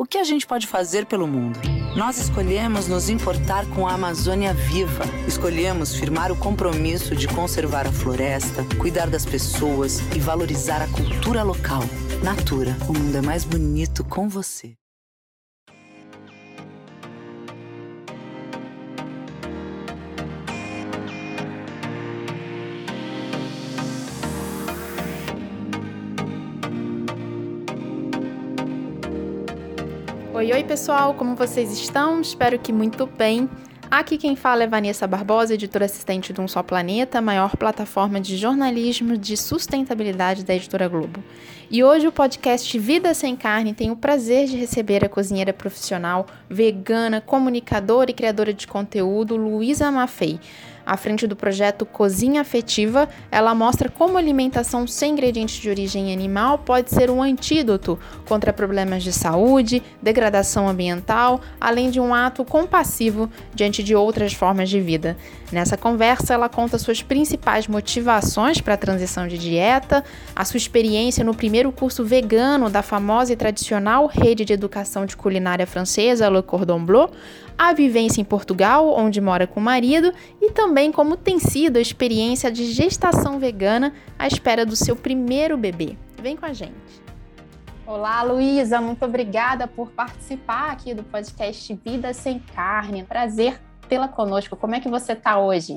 O que a gente pode fazer pelo mundo? Nós escolhemos nos importar com a Amazônia viva. Escolhemos firmar o compromisso de conservar a floresta, cuidar das pessoas e valorizar a cultura local. Natura, o mundo é mais bonito com você. Oi, oi pessoal, como vocês estão? Espero que muito bem. Aqui quem fala é Vanessa Barbosa, editora assistente do Um Só Planeta, maior plataforma de jornalismo de sustentabilidade da Editora Globo. E hoje o podcast Vida Sem Carne tem o prazer de receber a cozinheira profissional, vegana, comunicadora e criadora de conteúdo Luísa Maffei à frente do projeto Cozinha Afetiva, ela mostra como alimentação sem ingredientes de origem animal pode ser um antídoto contra problemas de saúde, degradação ambiental, além de um ato compassivo diante de outras formas de vida. Nessa conversa, ela conta suas principais motivações para a transição de dieta, a sua experiência no primeiro curso vegano da famosa e tradicional rede de educação de culinária francesa Le Cordon Bleu, a vivência em Portugal, onde mora com o marido, e também como tem sido a experiência de gestação vegana à espera do seu primeiro bebê. Vem com a gente. Olá, Luísa, muito obrigada por participar aqui do podcast Vida Sem Carne. Prazer tê-la conosco. Como é que você está hoje?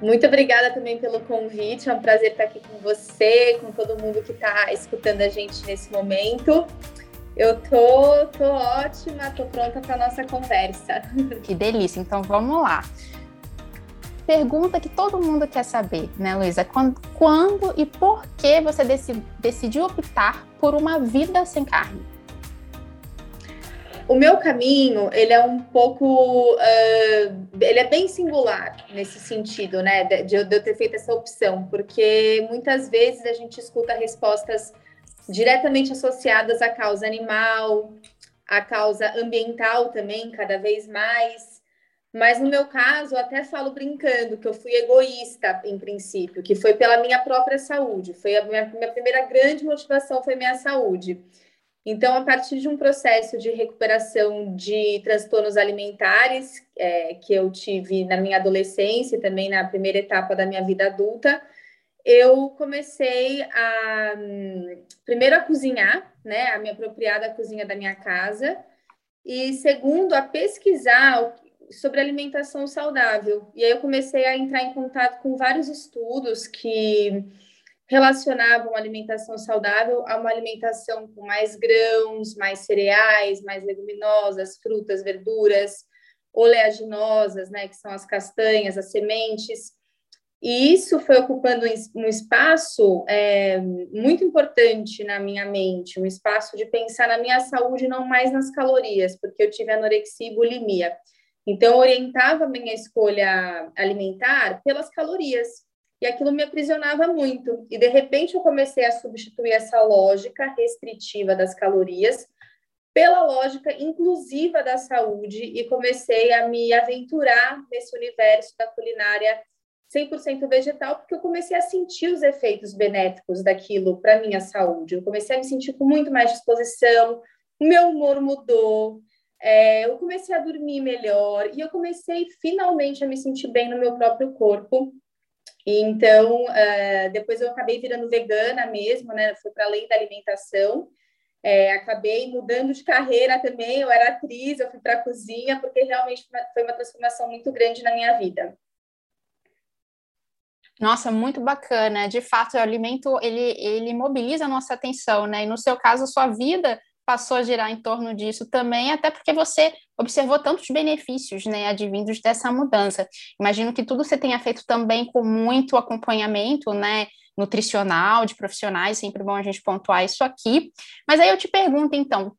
Muito obrigada também pelo convite. É um prazer estar aqui com você, com todo mundo que está escutando a gente nesse momento. Eu tô, tô ótima, tô pronta para nossa conversa. Que delícia. Então vamos lá. Pergunta que todo mundo quer saber, né, Luísa? Quando, quando, e por que você decidi, decidiu optar por uma vida sem carne? O meu caminho, ele é um pouco, uh, ele é bem singular nesse sentido, né, de, de eu ter feito essa opção, porque muitas vezes a gente escuta respostas diretamente associadas à causa animal, à causa ambiental também, cada vez mais. Mas no meu caso, eu até falo brincando que eu fui egoísta em princípio, que foi pela minha própria saúde. Foi a minha, minha primeira grande motivação foi minha saúde. Então, a partir de um processo de recuperação de transtornos alimentares é, que eu tive na minha adolescência e também na primeira etapa da minha vida adulta, eu comecei a primeiro a cozinhar, né, a me apropriar da cozinha da minha casa e segundo a pesquisar sobre alimentação saudável. E aí eu comecei a entrar em contato com vários estudos que relacionavam alimentação saudável a uma alimentação com mais grãos, mais cereais, mais leguminosas, frutas, verduras, oleaginosas, né, que são as castanhas, as sementes. E isso foi ocupando um espaço é, muito importante na minha mente, um espaço de pensar na minha saúde, não mais nas calorias, porque eu tive anorexia e bulimia. Então, orientava a minha escolha alimentar pelas calorias, e aquilo me aprisionava muito. E, de repente, eu comecei a substituir essa lógica restritiva das calorias pela lógica inclusiva da saúde e comecei a me aventurar nesse universo da culinária 100% vegetal, porque eu comecei a sentir os efeitos benéficos daquilo para minha saúde. Eu comecei a me sentir com muito mais disposição, o meu humor mudou, é, eu comecei a dormir melhor e eu comecei finalmente a me sentir bem no meu próprio corpo. Então, uh, depois eu acabei virando vegana mesmo, né? Foi para além da alimentação. É, acabei mudando de carreira também. Eu era atriz, eu fui para a cozinha, porque realmente foi uma transformação muito grande na minha vida. Nossa, muito bacana. De fato, o alimento ele, ele mobiliza a nossa atenção, né? E no seu caso, a sua vida passou a girar em torno disso também, até porque você observou tantos benefícios, né, advindos dessa mudança. Imagino que tudo você tenha feito também com muito acompanhamento, né, nutricional, de profissionais, sempre bom a gente pontuar isso aqui. Mas aí eu te pergunto, então,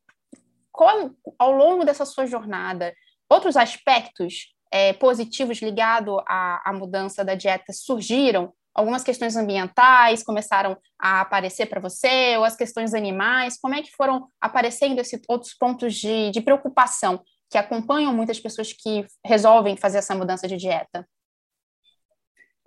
qual, ao longo dessa sua jornada, outros aspectos é, positivos ligados à, à mudança da dieta surgiram? Algumas questões ambientais começaram a aparecer para você, ou as questões animais, como é que foram aparecendo esses outros pontos de, de preocupação que acompanham muitas pessoas que resolvem fazer essa mudança de dieta?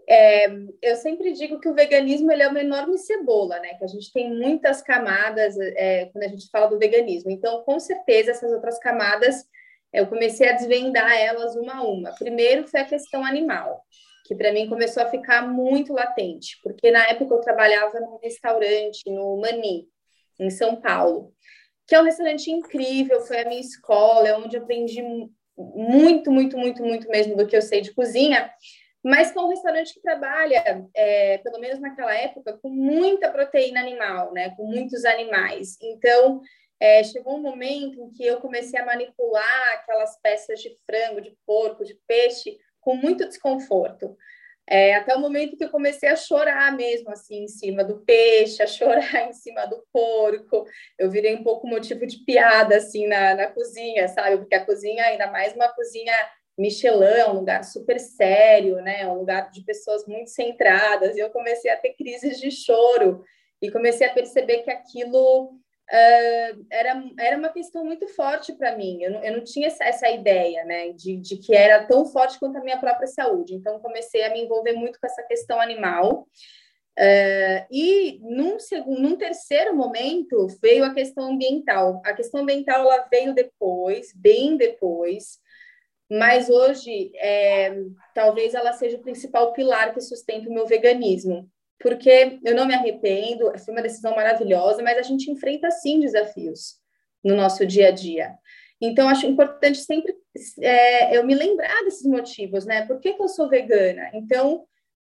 É, eu sempre digo que o veganismo ele é uma enorme cebola, né? Que a gente tem muitas camadas é, quando a gente fala do veganismo. Então, com certeza, essas outras camadas eu comecei a desvendar elas uma a uma. Primeiro foi a questão animal, que para mim começou a ficar muito latente, porque na época eu trabalhava num restaurante no Mani, em São Paulo, que é um restaurante incrível, foi a minha escola, é onde aprendi muito, muito, muito, muito mesmo do que eu sei de cozinha mas é um restaurante que trabalha, é, pelo menos naquela época, com muita proteína animal, né? Com muitos animais. Então, é, chegou um momento em que eu comecei a manipular aquelas peças de frango, de porco, de peixe, com muito desconforto. É, até o momento que eu comecei a chorar mesmo, assim, em cima do peixe, a chorar em cima do porco. Eu virei um pouco motivo de piada, assim, na, na cozinha, sabe? Porque a cozinha, ainda mais uma cozinha Michelin é um lugar super sério, né? Um lugar de pessoas muito centradas. E eu comecei a ter crises de choro e comecei a perceber que aquilo uh, era, era uma questão muito forte para mim. Eu não, eu não tinha essa, essa ideia, né? De, de que era tão forte quanto a minha própria saúde. Então, comecei a me envolver muito com essa questão animal. Uh, e num, segundo, num terceiro momento veio a questão ambiental. A questão ambiental ela veio depois, bem depois, mas hoje é, talvez ela seja o principal pilar que sustenta o meu veganismo, porque eu não me arrependo, foi uma decisão maravilhosa, mas a gente enfrenta sim desafios no nosso dia a dia. Então, acho importante sempre é, eu me lembrar desses motivos, né? Por que, que eu sou vegana? Então,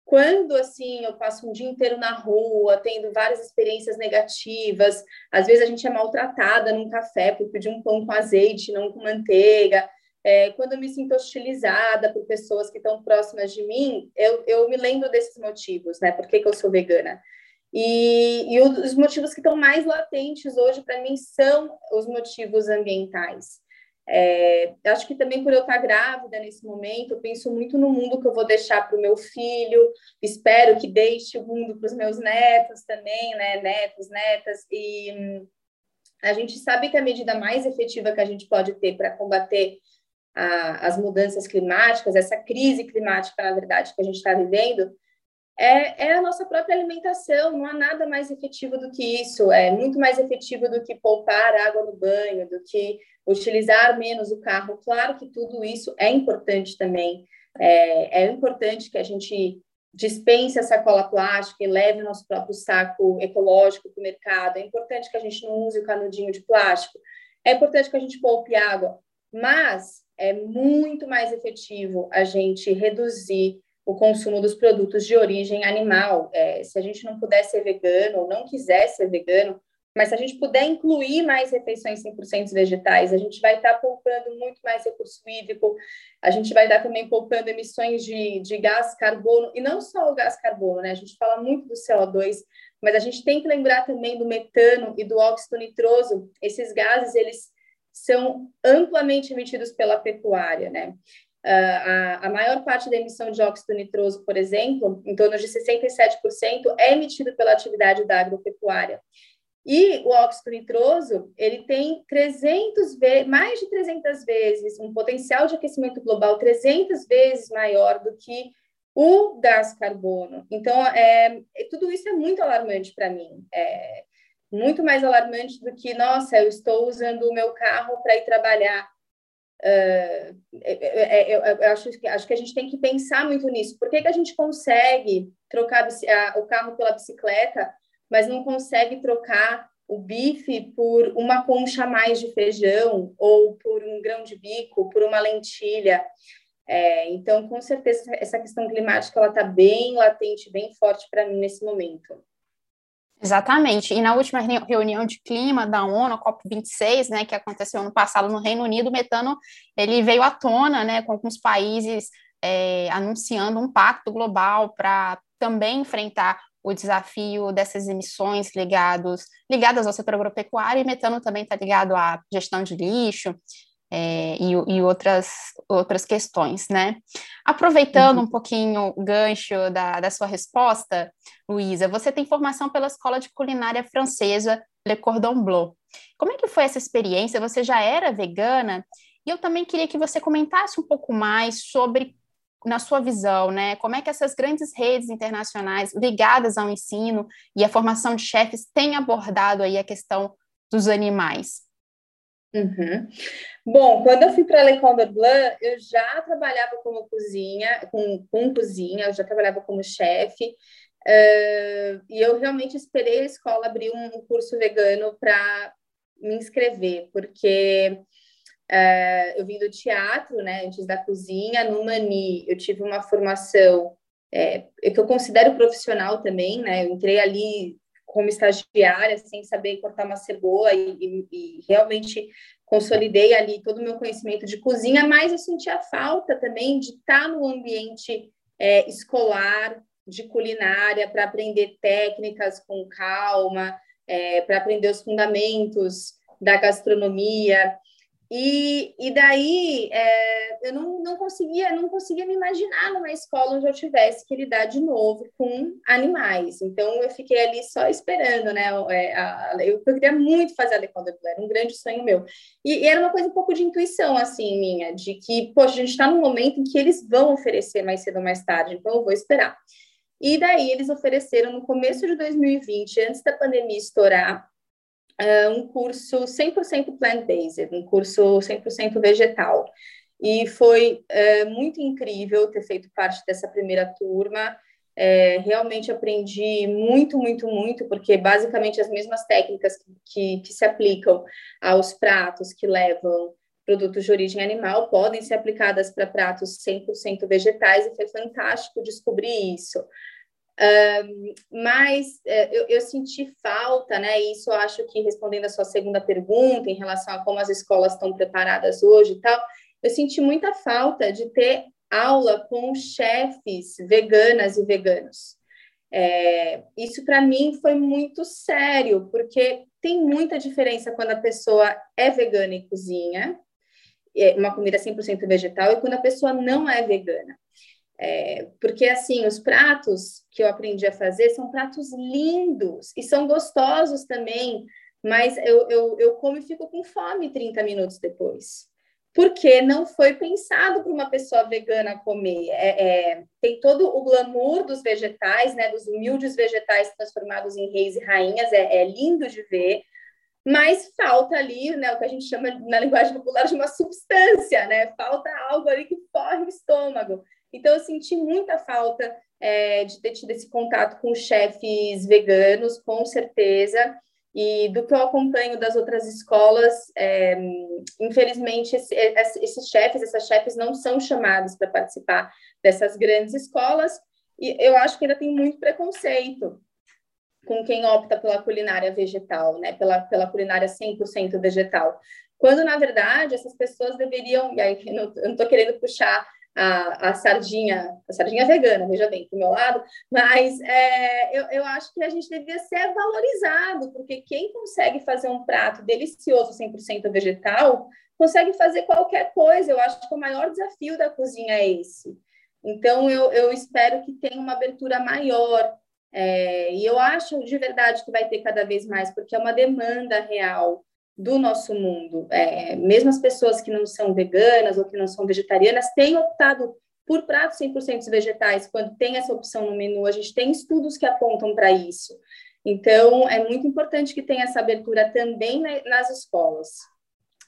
quando assim eu passo um dia inteiro na rua, tendo várias experiências negativas, às vezes a gente é maltratada num café por pedir um pão com azeite, não com manteiga. É, quando eu me sinto hostilizada por pessoas que estão próximas de mim, eu, eu me lembro desses motivos, né? Por que, que eu sou vegana? E, e os motivos que estão mais latentes hoje, para mim, são os motivos ambientais. É, acho que também por eu estar grávida nesse momento, eu penso muito no mundo que eu vou deixar para o meu filho, espero que deixe o mundo para os meus netos também, né? Netos, netas, e hum, a gente sabe que a medida mais efetiva que a gente pode ter para combater a, as mudanças climáticas, essa crise climática, na verdade, que a gente está vivendo, é, é, a nossa própria alimentação. Não há nada mais efetivo do que isso. É muito mais efetivo do que poupar água no banho, do que utilizar menos o carro. Claro que tudo isso é importante também. É, é importante que a gente dispense a sacola plástica e leve o nosso próprio saco ecológico para o mercado. É importante que a gente não use o canudinho de plástico. É importante que a gente poupe água. Mas é muito mais efetivo a gente reduzir o consumo dos produtos de origem animal. É, se a gente não puder ser vegano ou não quiser ser vegano, mas se a gente puder incluir mais refeições 100% vegetais, a gente vai estar poupando muito mais recurso hídrico, a gente vai estar também poupando emissões de, de gás carbono, e não só o gás carbono, né? A gente fala muito do CO2, mas a gente tem que lembrar também do metano e do óxido nitroso. Esses gases, eles são amplamente emitidos pela pecuária, né? Uh, a, a, maior parte da emissão de óxido nitroso, por exemplo, em torno de 67%, é emitido pela atividade da agropecuária. E o óxido nitroso, ele tem 300 vezes, mais de 300 vezes, um potencial de aquecimento global 300 vezes maior do que o gás carbono. Então, é, tudo isso é muito alarmante para mim. É, muito mais alarmante do que, nossa, eu estou usando o meu carro para ir trabalhar. Uh, eu, eu, acho, que, acho que a gente tem que pensar muito nisso. Por que, que a gente consegue trocar a, o carro pela bicicleta, mas não consegue trocar o bife por uma concha a mais de feijão, ou por um grão de bico, por uma lentilha? É, então, com certeza, essa questão climática ela está bem latente, bem forte para mim nesse momento. Exatamente. E na última reunião de clima da ONU, a COP26, né, que aconteceu no passado no Reino Unido, o metano ele veio à tona, né, com alguns países é, anunciando um pacto global para também enfrentar o desafio dessas emissões ligados, ligadas ao setor agropecuário, e metano também está ligado à gestão de lixo, é, e, e, outras, outras questões, né? Aproveitando uhum. um pouquinho o gancho da, da sua resposta, Luísa, você tem formação pela Escola de Culinária Francesa Le Cordon Bleu. Como é que foi essa experiência? Você já era vegana? E eu também queria que você comentasse um pouco mais sobre na sua visão, né? Como é que essas grandes redes internacionais ligadas ao ensino e à formação de chefes têm abordado aí a questão dos animais? Uhum. Bom, quando eu fui para Le Cordon Bleu, eu já trabalhava como cozinha, com, com cozinha, eu já trabalhava como chefe, uh, e eu realmente esperei a escola abrir um, um curso vegano para me inscrever, porque uh, eu vim do teatro, né, antes da cozinha, no Mani eu tive uma formação é, que eu considero profissional também, né, eu entrei ali como estagiária, sem saber cortar uma cebola e, e, e, realmente consolidei ali todo o meu conhecimento de cozinha, mas eu sentia falta também de estar no ambiente é, escolar, de culinária, para aprender técnicas com calma, é, para aprender os fundamentos da gastronomia. E, e daí é, eu não, não conseguia não conseguia me imaginar numa escola onde eu tivesse que lidar de novo com animais. Então eu fiquei ali só esperando, né? É, a, a, eu, eu, queria muito fazer a Leconde era um grande sonho meu. E, e, era uma coisa um pouco de intuição assim minha, de que poxa, a gente está num momento em que eles vão oferecer mais cedo ou mais tarde, então eu vou esperar. E daí eles ofereceram no começo de 2020, antes da pandemia estourar, uh, um curso 100% plant-based, um curso 100% vegetal. E foi uh, muito incrível ter feito parte dessa primeira turma. É, realmente aprendi muito, muito, muito, porque basicamente as mesmas técnicas que, que, se aplicam aos pratos que levam produtos de origem animal podem ser aplicadas para pratos 100% vegetais, e foi fantástico descobrir isso. Mas é, eu, eu, senti falta, né? Isso eu acho que respondendo a sua segunda pergunta em relação a como as escolas estão preparadas hoje e tal, eu senti muita falta de ter aula com chefes veganas e veganos. É, isso para mim foi muito sério, porque tem muita diferença quando a pessoa é vegana e cozinha, é uma comida 100% vegetal, e quando a pessoa não é vegana. É, porque, assim, os pratos que eu aprendi a fazer são pratos lindos e são gostosos também, mas eu, eu, eu como e fico com fome 30 minutos depois. Porque não foi pensado para uma pessoa vegana comer. É, é, tem todo o glamour dos vegetais, né, dos humildes vegetais transformados em reis e rainhas, é, é lindo de ver, mas falta ali, né, o que a gente chama na linguagem popular de uma substância, né? Falta algo ali que forre o estômago. Então, eu senti muita falta é, de ter tido esse contato com chefes veganos, com certeza. E do que eu acompanho das outras escolas, é, infelizmente, esse, esses chefes, essas chefes não são chamados para participar dessas grandes escolas. E eu acho que ainda tem muito preconceito com quem opta pela culinária vegetal, né? pela, pela culinária 100% vegetal. Quando, na verdade, essas pessoas deveriam, e aí eu não estou querendo puxar a, a sardinha, a sardinha vegana, veja bem, do meu lado, mas é, eu, eu acho que a gente devia ser valorizado, porque quem consegue fazer um prato delicioso, 100% vegetal, consegue fazer qualquer coisa. Eu acho que o maior desafio da cozinha é esse. Então, eu, eu espero que tenha uma abertura maior. É, e eu acho de verdade que vai ter cada vez mais, porque é uma demanda real do nosso mundo. É, mesmo as pessoas que não são veganas ou que não são vegetarianas têm optado por pratos 100% vegetais quando tem essa opção no menu. A gente tem estudos que apontam para isso. Então, é muito importante que tenha essa abertura também nas escolas.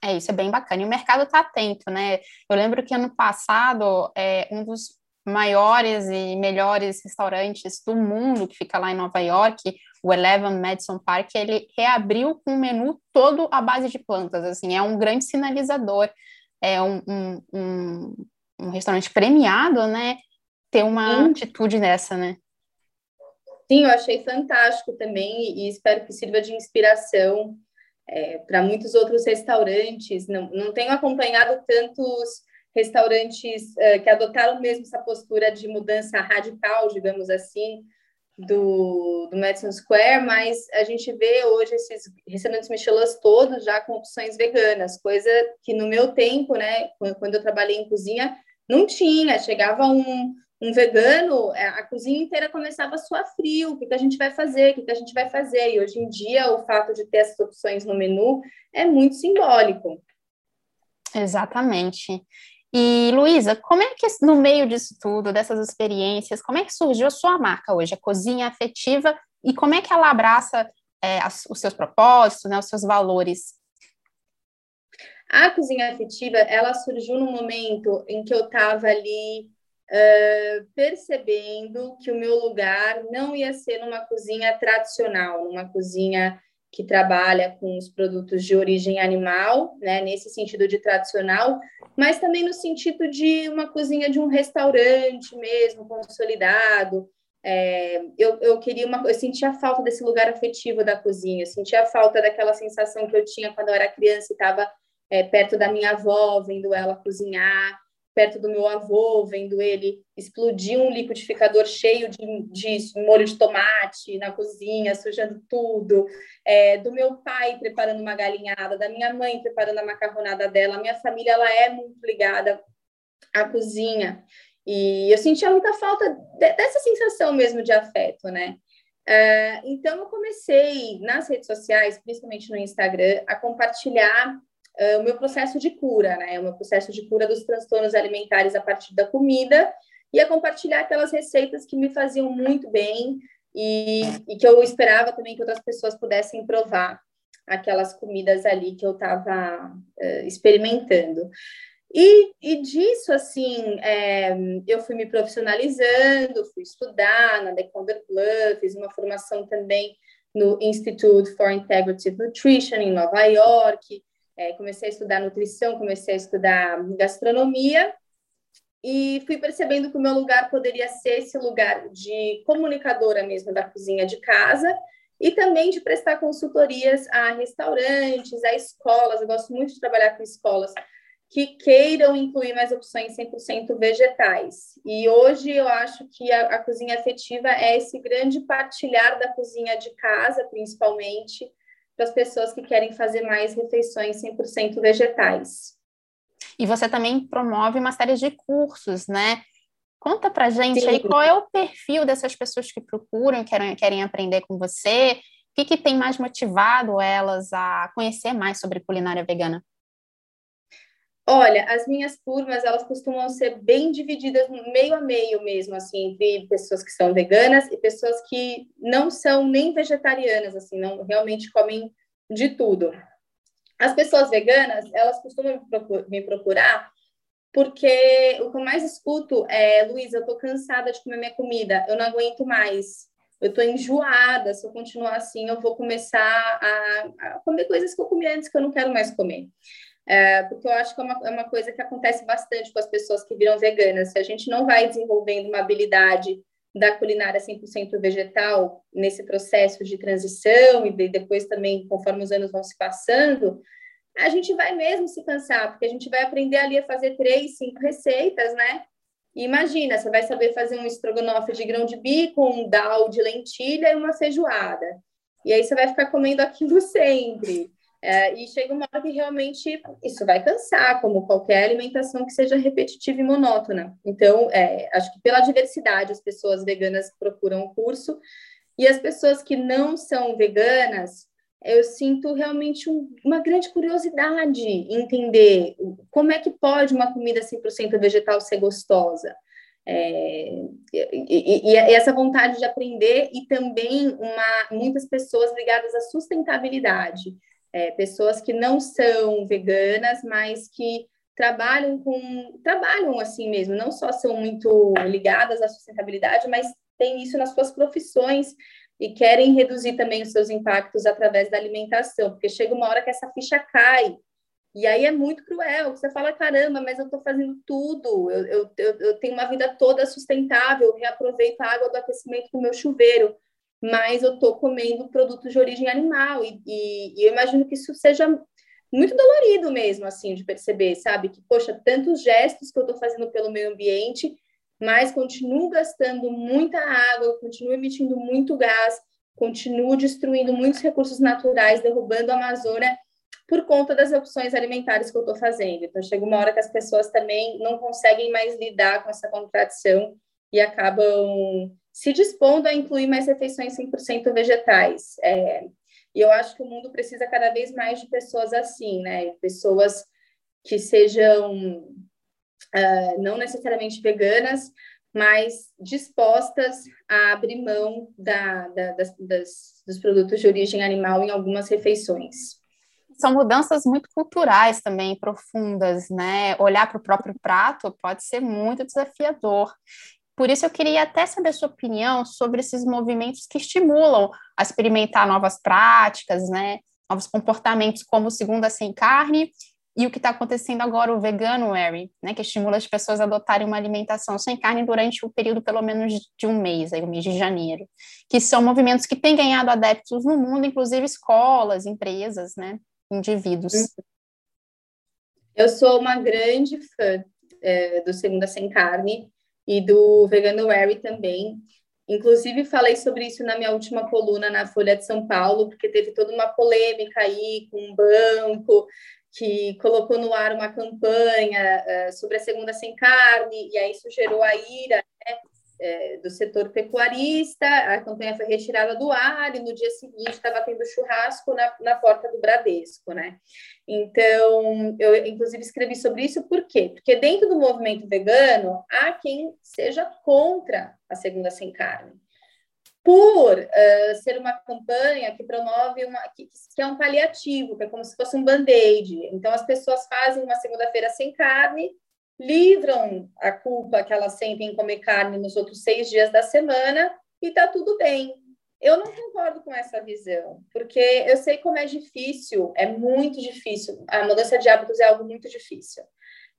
É, isso é bem bacana. E o mercado está atento, né? Eu lembro que ano passado, é, um dos maiores e melhores restaurantes do mundo, que fica lá em Nova York, o Eleven Madison Park, ele reabriu com um menu todo à base de plantas, assim, é um grande sinalizador, é um, um, um, um restaurante premiado, né, ter uma Sim. atitude dessa, né? Sim, eu achei fantástico também e espero que sirva de inspiração é, para muitos outros restaurantes. Não, não tenho acompanhado tantos restaurantes uh, que adotaram mesmo essa postura de mudança radical, digamos assim, do, do Madison Square, mas a gente vê hoje esses restaurantes Michelin todos já com opções veganas, coisa que no meu tempo, né, quando eu trabalhei em cozinha, não tinha. Chegava um, um vegano, é, a cozinha inteira começava a suar frio. O que, que a gente vai fazer? O que, que a gente vai fazer? E hoje em dia, o fato de ter essas opções no menu é muito simbólico. Exatamente. E, Luísa, como é que, no meio disso tudo, dessas experiências, como é que surgiu a sua marca hoje, a Cozinha Afetiva, e como é que ela abraça é, as, os seus propósitos, né, os seus valores? A Cozinha Afetiva, ela surgiu no momento em que eu estava ali uh, percebendo que o meu lugar não ia ser numa cozinha tradicional, numa cozinha que trabalha com os produtos de origem animal, né, nesse sentido de tradicional, mas também no sentido de uma cozinha de um restaurante mesmo, consolidado. É, eu, eu queria uma, eu sentia falta desse lugar afetivo da cozinha, eu sentia falta daquela sensação que eu tinha quando eu era criança e estava é, perto da minha avó, vendo ela cozinhar perto do meu avô, vendo ele explodir um liquidificador cheio de, de molho de tomate na cozinha, sujando tudo, é, do meu pai preparando uma galinhada, da minha mãe preparando a macarronada dela. Minha família ela é muito ligada à cozinha. E eu sentia muita falta de, dessa sensação mesmo de afeto, né? Uh, então, eu comecei nas redes sociais, principalmente no Instagram, a compartilhar uh, o meu processo de cura, né? O meu processo de cura dos transtornos alimentares a partir da comida e a compartilhar aquelas receitas que me faziam muito bem e, e que eu esperava também que outras pessoas pudessem provar aquelas comidas ali que eu estava uh, experimentando. E, e, disso, assim, é, eu fui me profissionalizando, fui estudar na Deconder Club, fiz uma formação também no Institute for Integrative Nutrition em Nova York, é, comecei a estudar nutrição, comecei a estudar gastronomia e fui percebendo que o meu lugar poderia ser esse lugar de comunicadora mesmo da cozinha de casa e também de prestar consultorias a restaurantes, a escolas. Eu gosto muito de trabalhar com escolas que queiram incluir mais opções 100% vegetais. E hoje eu acho que a, a cozinha afetiva é esse grande partilhar da cozinha de casa, principalmente, para as pessoas que querem fazer mais refeições 100% vegetais. E você também promove uma série de cursos, né? Conta para gente Sim. aí qual é o perfil dessas pessoas que procuram, querem, querem aprender com você, o que, que tem mais motivado elas a conhecer mais sobre culinária vegana? Olha, as minhas turmas, elas costumam ser bem divididas meio a meio mesmo, assim, entre pessoas que são veganas e pessoas que não são nem vegetarianas, assim, não realmente comem de tudo. As pessoas veganas, elas costumam me procurar porque o que eu mais escuto é, Luísa, eu tô cansada de comer minha comida, eu não aguento mais, eu tô enjoada, se eu continuar assim, eu vou começar a, a comer coisas que eu comi antes que eu não quero mais comer. É, porque eu acho que é uma, é uma coisa que acontece bastante com as pessoas que viram veganas. Se a gente não vai desenvolvendo uma habilidade da culinária 100% vegetal nesse processo de transição e de, depois também, conforme os anos vão se passando, a gente vai mesmo se cansar, porque a gente vai aprender ali a fazer três, cinco receitas, né? E imagina, você vai saber fazer um estrogonofe de grão de bico, um dal de lentilha e uma feijoada. E aí você vai ficar comendo aquilo sempre. É, e chega uma hora que realmente isso vai cansar, como qualquer alimentação que seja repetitiva e monótona. Então, é, acho que pela diversidade, as pessoas veganas procuram o curso, e as pessoas que não são veganas, eu sinto realmente um, uma grande curiosidade em entender como é que pode uma comida 100% vegetal ser gostosa. É, e, e, e, essa vontade de aprender e também uma, muitas pessoas ligadas à sustentabilidade é, pessoas que não são veganas, mas que trabalham com trabalham assim mesmo, não só são muito ligadas à sustentabilidade, mas têm isso nas suas profissões e querem reduzir também os seus impactos através da alimentação, porque chega uma hora que essa ficha cai. E aí é muito cruel, você fala, caramba, mas eu estou fazendo tudo, eu, eu, eu, tenho uma vida toda sustentável, reaproveito a água do aquecimento do meu chuveiro, mas eu estou comendo produtos de origem animal, e, e, e, eu imagino que isso seja muito dolorido mesmo, assim, de perceber, sabe? Que, poxa, tantos gestos que eu estou fazendo pelo meio ambiente, mas continuo gastando muita água, continuo emitindo muito gás, continuo destruindo muitos recursos naturais, derrubando a Amazônia por conta das opções alimentares que eu estou fazendo. Então, chega uma hora que as pessoas também não conseguem mais lidar com essa contradição e acabam se dispondo a incluir mais refeições 100% vegetais. É, e eu acho que o mundo precisa cada vez mais de pessoas assim, né? Pessoas que sejam uh, não necessariamente veganas, mas dispostas a abrir mão da, da, das, das, dos produtos de origem animal em algumas refeições. São mudanças muito culturais também, profundas, né? Olhar para o próprio prato pode ser muito desafiador. Por isso, eu queria até saber a sua opinião sobre esses movimentos que estimulam a experimentar novas práticas, né? Novos comportamentos, como segunda sem carne e o que está acontecendo agora, o vegano Mary, né, que estimula as pessoas a adotarem uma alimentação sem carne durante o período pelo menos de um mês, aí, o mês de janeiro, que são movimentos que têm ganhado adeptos no mundo, inclusive escolas, empresas, né, indivíduos. Eu sou uma grande fã é, do Segunda Sem Carne e do Vegano Mary também. Inclusive, falei sobre isso na minha última coluna na Folha de São Paulo, porque teve toda uma polêmica aí com um banco que colocou no ar uma campanha uh, sobre a segunda sem carne, e aí isso gerou a ira né, é, do setor pecuarista, a campanha foi retirada do ar, e no dia seguinte estava tendo churrasco na, na porta do Bradesco, né? Então, eu inclusive escrevi sobre isso, por quê? Porque dentro do movimento vegano, há quem seja contra a segunda sem carne por uh, ser uma campanha que promove uma que, que, é um paliativo, que é como se fosse um band-aid. Então as pessoas fazem uma segunda-feira sem carne, livram a culpa que elas sentem em comer carne nos outros seis dias da semana e está tudo bem. Eu não concordo com essa visão, porque eu sei como é difícil, é muito difícil. A mudança de hábitos é algo muito difícil.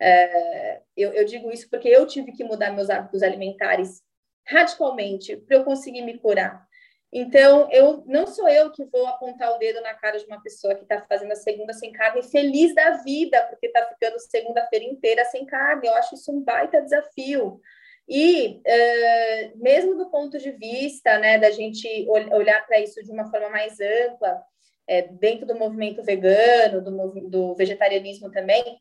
É, eu, eu digo isso porque eu tive que mudar meus hábitos alimentares radicalmente para eu conseguir me curar. Então, eu não sou eu que vou apontar o dedo na cara de uma pessoa que está fazendo a segunda sem carne, feliz da vida, porque está ficando segunda-feira inteira sem carne. Eu acho isso um baita desafio. E uh, mesmo do ponto de vista né, da gente olhar para isso de uma forma mais ampla, é, dentro do movimento vegano, do, do vegetarianismo também,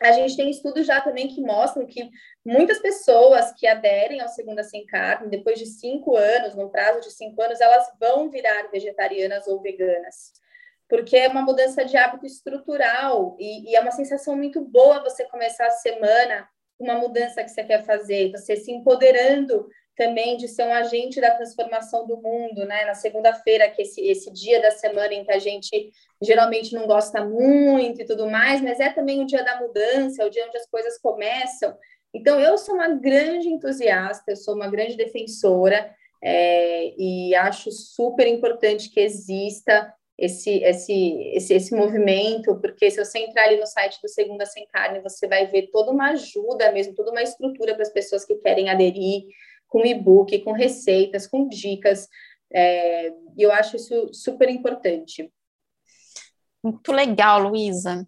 a gente tem estudos já também que mostram que muitas pessoas que aderem ao Segunda Sem Carne, depois de cinco anos, no prazo de cinco anos, elas vão virar vegetarianas ou veganas. Porque é uma mudança de hábito estrutural e, e é uma sensação muito boa você começar a semana uma mudança que você quer fazer, você se empoderando também de ser um agente da transformação do mundo, né? Na segunda-feira, que esse, esse dia da semana em que a gente geralmente não gosta muito e tudo mais, mas é também o dia da mudança, é o dia onde as coisas começam. Então, eu sou uma grande entusiasta, eu sou uma grande defensora é, e acho super importante que exista esse, esse, esse, esse movimento, porque se você entrar ali no site do Segunda Sem Carne, você vai ver toda uma ajuda mesmo, toda uma estrutura para as pessoas que querem aderir, com e-book, com receitas, com dicas. É, eu acho isso super importante. Muito legal, Luísa.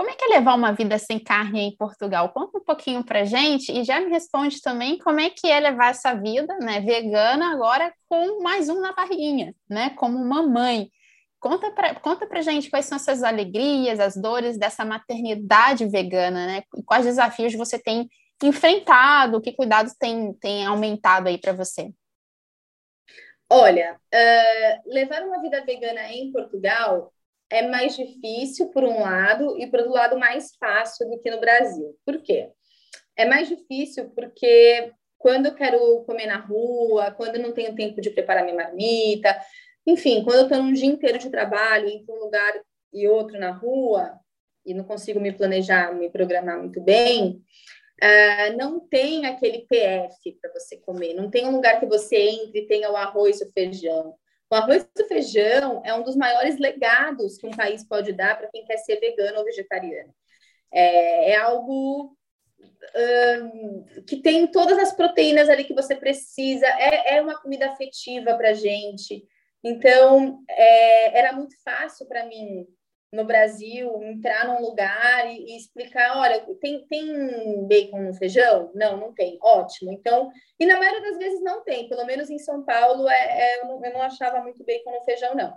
Como é que é levar uma vida sem carne em Portugal? Conta um pouquinho para gente e já me responde também como é que é levar essa vida, né, vegana agora com mais um na barriguinha, né, como mamãe. Conta para conta pra gente quais são essas alegrias, as dores dessa maternidade vegana, né? E quais desafios você tem enfrentado? Que cuidados tem, tem aumentado aí para você? Olha, uh, levar uma vida vegana em Portugal é mais difícil por um lado e por outro lado mais fácil do que no Brasil. Por quê? É mais difícil porque quando eu quero comer na rua, quando eu não tenho tempo de preparar minha marmita, enfim, quando eu estou num dia inteiro de trabalho entre um lugar e outro na rua e não consigo me planejar, me programar muito bem, Uh, não tem aquele PF para você comer, não tem um lugar que você entre e tenha o arroz e o feijão. O arroz e o feijão é um dos maiores legados que um país pode dar para quem quer ser vegano ou vegetariano. É, é algo que tem todas as proteínas ali que você precisa, é, é uma comida afetiva para gente. Então, é, era muito fácil para mim no Brasil, entrar num lugar e, e, explicar, olha, tem, tem bacon no feijão? Não, não tem. Ótimo. Então, e na maioria das vezes não tem. Pelo menos em São Paulo, é, é eu, não, eu, não, achava muito bacon no feijão, não.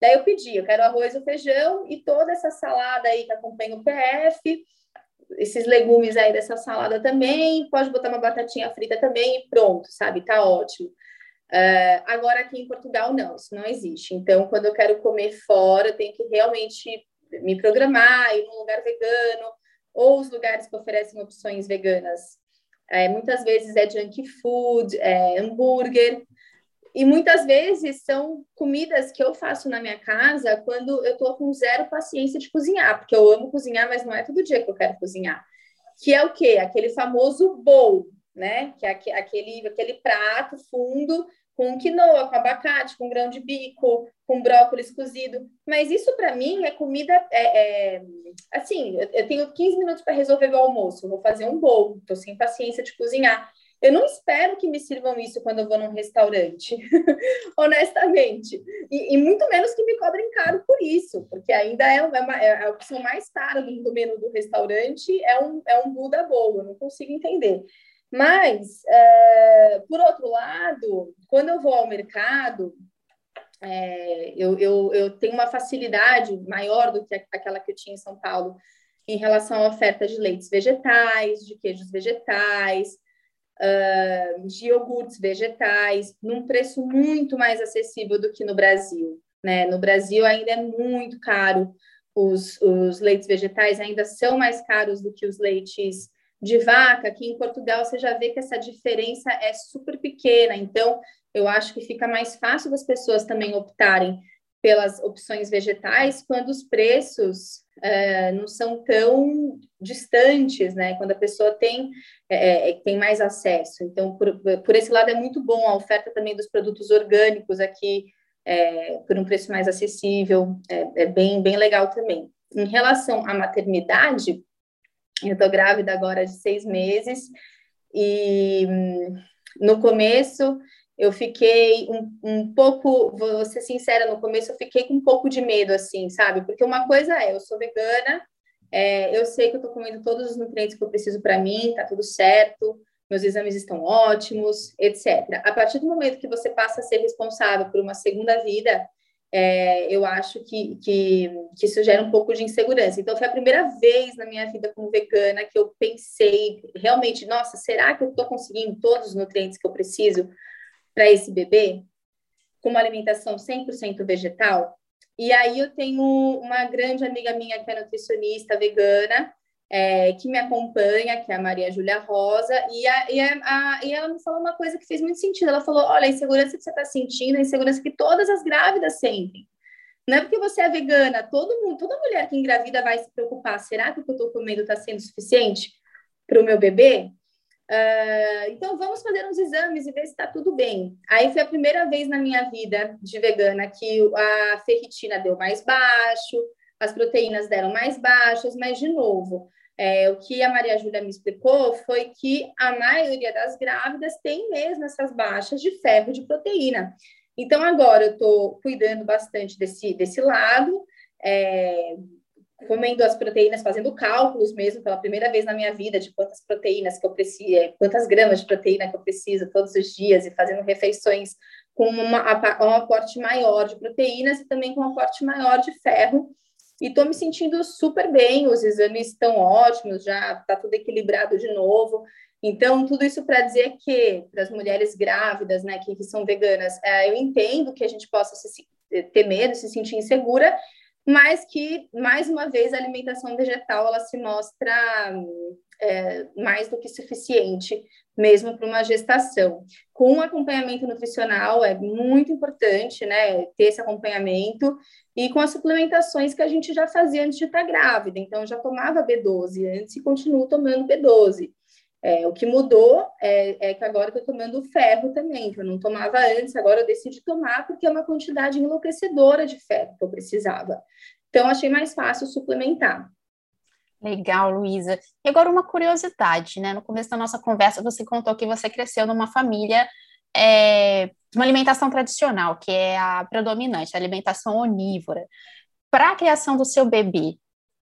Daí eu pedi, eu quero arroz e feijão e toda essa salada aí que acompanha o PF, esses legumes aí dessa salada também, pode botar uma batatinha frita também e pronto, sabe? Tá ótimo. Uh, agora, aqui em Portugal, não, isso não existe. Então, quando eu quero comer fora, eu tenho que realmente me programar, ir num lugar vegano, ou os lugares que oferecem opções veganas. É, muitas vezes é junk food, é hambúrguer, e muitas vezes são comidas que eu faço na minha casa quando eu estou com zero paciência de cozinhar, porque eu amo cozinhar, mas não é todo dia que eu quero cozinhar. Que é o quê? Aquele famoso bowl, né? Que é aquele, aquele prato fundo com quinoa, com abacate, com grão de bico, com brócolis cozido. Mas isso para mim é comida. É, é, assim, eu tenho 15 minutos para resolver o almoço, vou fazer um bolo, estou sem paciência de cozinhar. Eu não espero que me sirvam isso quando eu vou num restaurante, honestamente. E, e, muito menos que me cobrem caro por isso, porque ainda é, uma, é a opção mais cara do, menu do restaurante é um, é um Buda bolo, eu não consigo entender. Mas, é, por outro lado, quando eu vou ao mercado, é, eu, eu, eu tenho uma facilidade maior do que aquela que eu tinha em São Paulo em relação à oferta de leites vegetais, de queijos vegetais, uh, de iogurtes vegetais, num preço muito mais acessível do que no Brasil. Né? No Brasil ainda é muito caro, os, os leites vegetais ainda são mais caros do que os leites de vaca, aqui em Portugal você já vê que essa diferença é super pequena, então eu acho que fica mais fácil das pessoas também optarem pelas opções vegetais quando os preços uh, não são tão distantes, né? Quando a pessoa tem, é, tem mais acesso. Então, por, por esse lado, é muito bom a oferta também dos produtos orgânicos aqui é, por um preço mais acessível, é, é bem, bem legal também. Em relação à maternidade, eu estou grávida agora de seis meses e hum, no começo eu fiquei um, um pouco, vou ser sincera, no começo eu fiquei com um pouco de medo, assim, sabe? Porque uma coisa é, eu sou vegana, é, eu sei que eu estou comendo todos os nutrientes que eu preciso para mim, tá tudo certo, meus exames estão ótimos, etc. A partir do momento que você passa a ser responsável por uma segunda vida, é, eu acho que, que, que, isso gera um pouco de insegurança. Então, foi a primeira vez na minha vida como vegana que eu pensei realmente, nossa, será que eu estou conseguindo todos os nutrientes que eu preciso para esse bebê? Com uma alimentação 100% vegetal? E aí eu tenho uma grande amiga minha que é nutricionista vegana, é, que me acompanha, que é a Maria Júlia Rosa, e, a, e, a, e, ela me falou uma coisa que fez muito sentido. Ela falou: olha, a insegurança que você está sentindo, a insegurança que todas as grávidas sentem. Não é porque você é vegana, todo mundo, toda mulher que engravida vai se preocupar: será que o que eu estou comendo está sendo suficiente para o meu bebê? Uh, então vamos fazer uns exames e ver se está tudo bem. Aí foi a primeira vez na minha vida de vegana que a ferritina deu mais baixo, as proteínas deram mais baixas, mas de novo, é, o que a Maria Júlia me explicou foi que a maioria das grávidas tem mesmo essas baixas de ferro de proteína. Então, agora eu estou cuidando bastante desse, desse lado, é, comendo as proteínas, fazendo cálculos mesmo pela primeira vez na minha vida de quantas proteínas que eu preciso, é, quantas gramas de proteína que eu preciso todos os dias e fazendo refeições com uma, um aporte maior de proteínas e também com um aporte maior de ferro e estou me sentindo super bem, os exames estão ótimos, já está tudo equilibrado de novo. Então, tudo isso para dizer que, para as mulheres grávidas, né, que, que são veganas, é, eu entendo que a gente possa se, ter medo, se sentir insegura, mas que, mais uma vez, a alimentação vegetal, ela se mostra é, mais do que suficiente, mesmo para uma gestação. Com um acompanhamento nutricional, é muito importante, né, ter esse acompanhamento, e com as suplementações que a gente já fazia antes de estar grávida. Então, já tomava B12 antes e continuo tomando B12. É, o que mudou é, é, que agora estou tomando ferro também, que eu não tomava antes, agora eu decidi tomar porque é uma quantidade enlouquecedora de ferro que eu precisava. Então, achei mais fácil suplementar. Legal, Luísa. E agora uma curiosidade, né? No começo da nossa conversa, você contou que você cresceu numa família é, uma alimentação tradicional, que é a predominante, a alimentação onívora. Para a criação do seu bebê,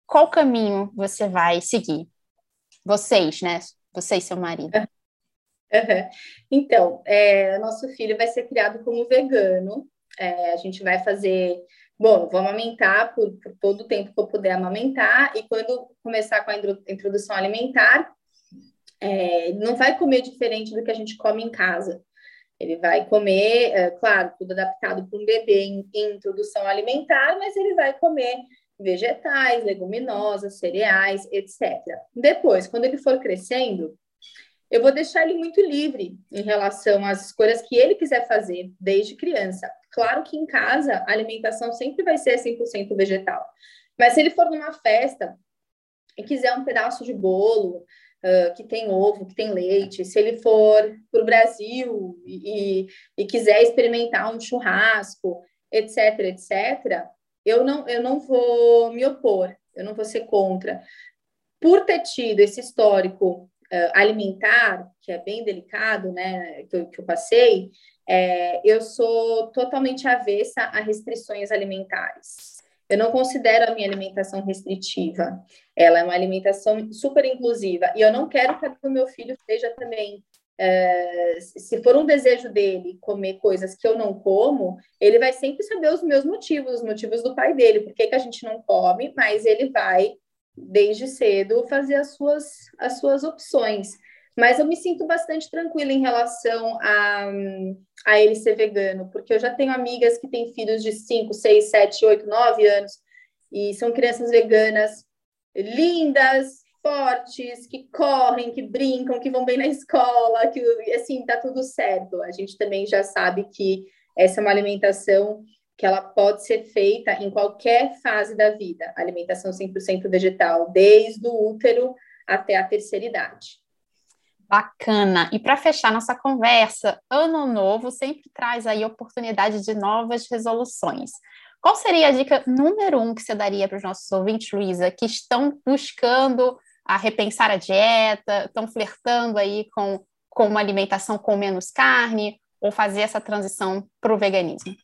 qual caminho você vai seguir? Vocês, né? Você e seu marido. Uhum. Então, é, nosso filho vai ser criado como vegano. É, a gente vai fazer, bom, vou amamentar por, por, todo o tempo que eu puder amamentar, e quando começar com a introdução alimentar, é, não vai comer diferente do que a gente come em casa. Ele vai comer, é, claro, tudo adaptado para um bebê em, em, introdução alimentar, mas ele vai comer vegetais, leguminosas, cereais, etc. Depois, quando ele for crescendo, eu vou deixar ele muito livre em relação às escolhas que ele quiser fazer desde criança. Claro que em casa a alimentação sempre vai ser 100% vegetal, mas se ele for numa festa e quiser um pedaço de bolo uh, que tem ovo, que tem leite, se ele for para o Brasil e, e, quiser experimentar um churrasco, etc., etc., eu não, eu não vou me opor, eu não vou ser contra. Por ter tido esse histórico uh, alimentar, que é bem delicado, né, que eu, que eu passei, é, eu sou totalmente avessa a restrições alimentares. Eu não considero a minha alimentação restritiva. Ela é uma alimentação super inclusiva. E eu não quero que o meu filho seja também é, se for um desejo dele comer coisas que eu não como, ele vai sempre saber os meus motivos, os motivos do pai dele, por que, que a gente não come, mas ele vai, desde cedo, fazer as suas, as suas opções. Mas eu me sinto bastante tranquila em relação a, a ele ser vegano, porque eu já tenho amigas que têm filhos de 5, 6, 7, 8, 9 anos, e são crianças veganas lindas, fortes, que correm, que brincam, que vão bem na escola, que assim tá tudo certo. A gente também já sabe que essa é uma alimentação que ela pode ser feita em qualquer fase da vida, alimentação 100% vegetal, desde o útero até a terceira idade. Bacana. E para fechar nossa conversa, ano novo sempre traz aí oportunidade de novas resoluções. Qual seria a dica número um que você daria para os nossos ouvintes, Luísa, que estão buscando a repensar a dieta, estão flertando aí com, com uma alimentação com menos carne, ou fazer essa transição para o veganismo?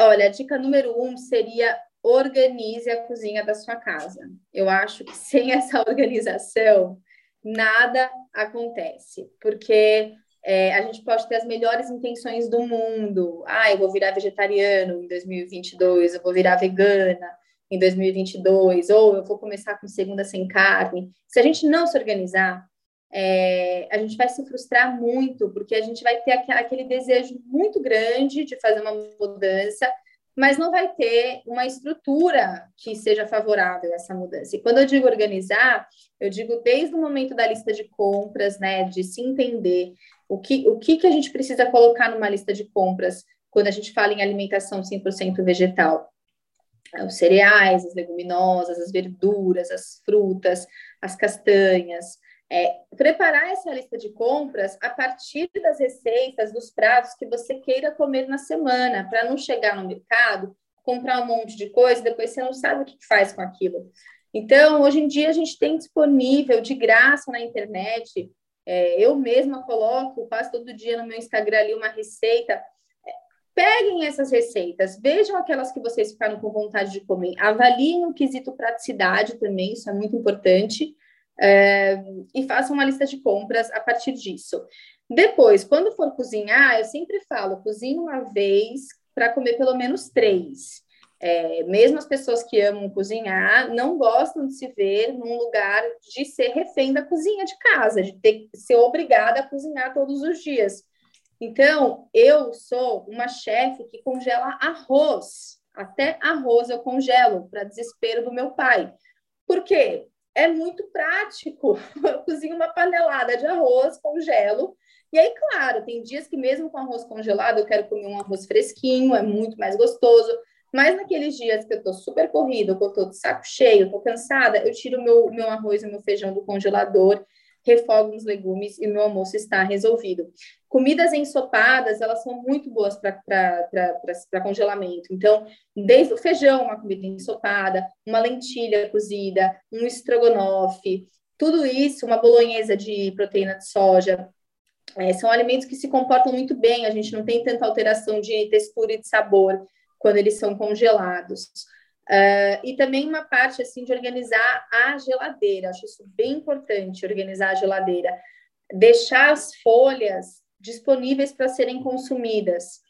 Olha, a dica número um seria organize a cozinha da sua casa. Eu acho que sem essa organização, nada acontece, porque é, a gente pode ter as melhores intenções do mundo. Ah, eu vou virar vegetariano em 2022, eu vou virar vegana, em 2022, ou eu vou começar com segunda sem carne. Se a gente não se organizar, é, a gente vai se frustrar muito, porque a gente vai ter aquele desejo muito grande de fazer uma mudança, mas não vai ter uma estrutura que seja favorável a essa mudança. E quando eu digo organizar, eu digo desde o momento da lista de compras, né, de se entender o que, o que, que a gente precisa colocar numa lista de compras quando a gente fala em alimentação 100% vegetal os cereais, as leguminosas, as verduras, as frutas, as castanhas. É, preparar essa lista de compras a partir das receitas, dos pratos que você queira comer na semana, para não chegar no mercado, comprar um monte de coisa depois você não sabe o que faz com aquilo. Então, hoje em dia, a gente tem disponível de graça na internet. É, eu mesma coloco quase todo dia no meu Instagram ali uma receita Peguem essas receitas, vejam aquelas que vocês ficaram com vontade de comer, avaliem o quesito praticidade também, isso é muito importante, é, e façam uma lista de compras a partir disso. Depois, quando for cozinhar, eu sempre falo, cozinhe uma vez para comer pelo menos três. É, mesmo as pessoas que amam cozinhar não gostam de se ver num lugar de ser refém da cozinha de casa, de ter, ser obrigada a cozinhar todos os dias. Então, eu sou uma chefe que congela arroz. Até arroz eu congelo, para desespero do meu pai. Por quê? É muito prático. Eu cozinho uma panelada de arroz, congelo. E aí, claro, tem dias que mesmo com arroz congelado eu quero comer um arroz fresquinho, é muito mais gostoso. Mas naqueles dias que eu tô super corrida, que eu tô de saco cheio, tô cansada, eu tiro meu, meu arroz e meu feijão do congelador refogo nos legumes e meu almoço está resolvido. Comidas ensopadas, elas são muito boas para congelamento. Então, desde o feijão, uma comida ensopada, uma lentilha cozida, um estrogonofe, tudo isso, uma bolonhesa de proteína de soja, é, são alimentos que se comportam muito bem, a gente não tem tanta alteração de textura e de sabor quando eles são congelados. Uh, e também uma parte assim de organizar a geladeira, acho isso bem importante, organizar a geladeira, deixar as folhas disponíveis para serem consumidas.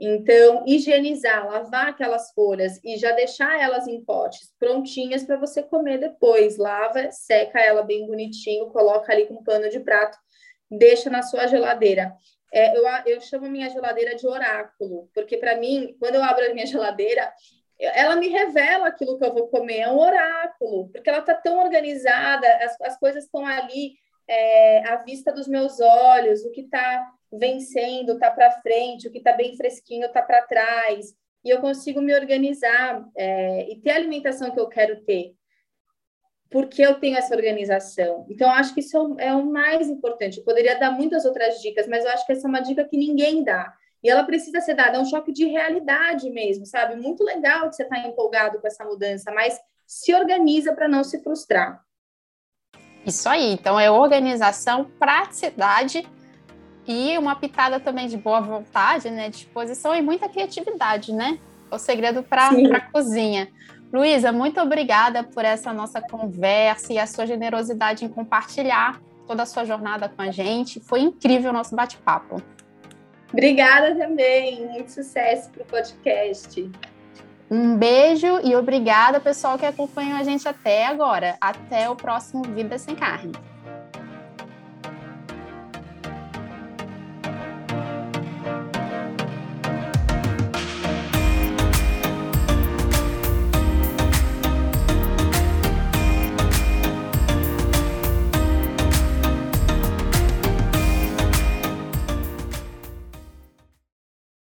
Então, higienizar, lavar aquelas folhas e já deixar elas em potes prontinhas para você comer depois. Lava, seca ela bem bonitinho, coloca ali com um pano de prato, deixa na sua geladeira. É, eu, eu chamo minha geladeira de oráculo, porque para mim, quando eu abro a minha geladeira, ela me revela aquilo que eu vou comer, é um oráculo, porque ela está tão organizada, as, as coisas estão ali é, à vista dos meus olhos, o que está vencendo está para frente, o que está bem fresquinho está para trás, e eu consigo me organizar é, e ter a alimentação que eu quero ter, porque eu tenho essa organização. Então, acho que isso é o mais importante. Eu poderia dar muitas outras dicas, mas eu acho que essa é uma dica que ninguém dá. E ela precisa ser dada, é um choque de realidade mesmo, sabe? Muito legal que você está empolgado com essa mudança, mas se organiza para não se frustrar. Isso aí, então é organização, praticidade e uma pitada também de boa vontade, né? Disposição e muita criatividade, né? O segredo para a cozinha. Luísa, muito obrigada por essa nossa conversa e a sua generosidade em compartilhar toda a sua jornada com a gente. Foi incrível o nosso bate-papo. Obrigada também. Muito sucesso para o podcast. Um beijo e obrigada, pessoal, que acompanhou a gente até agora. Até o próximo Vida Sem Carne.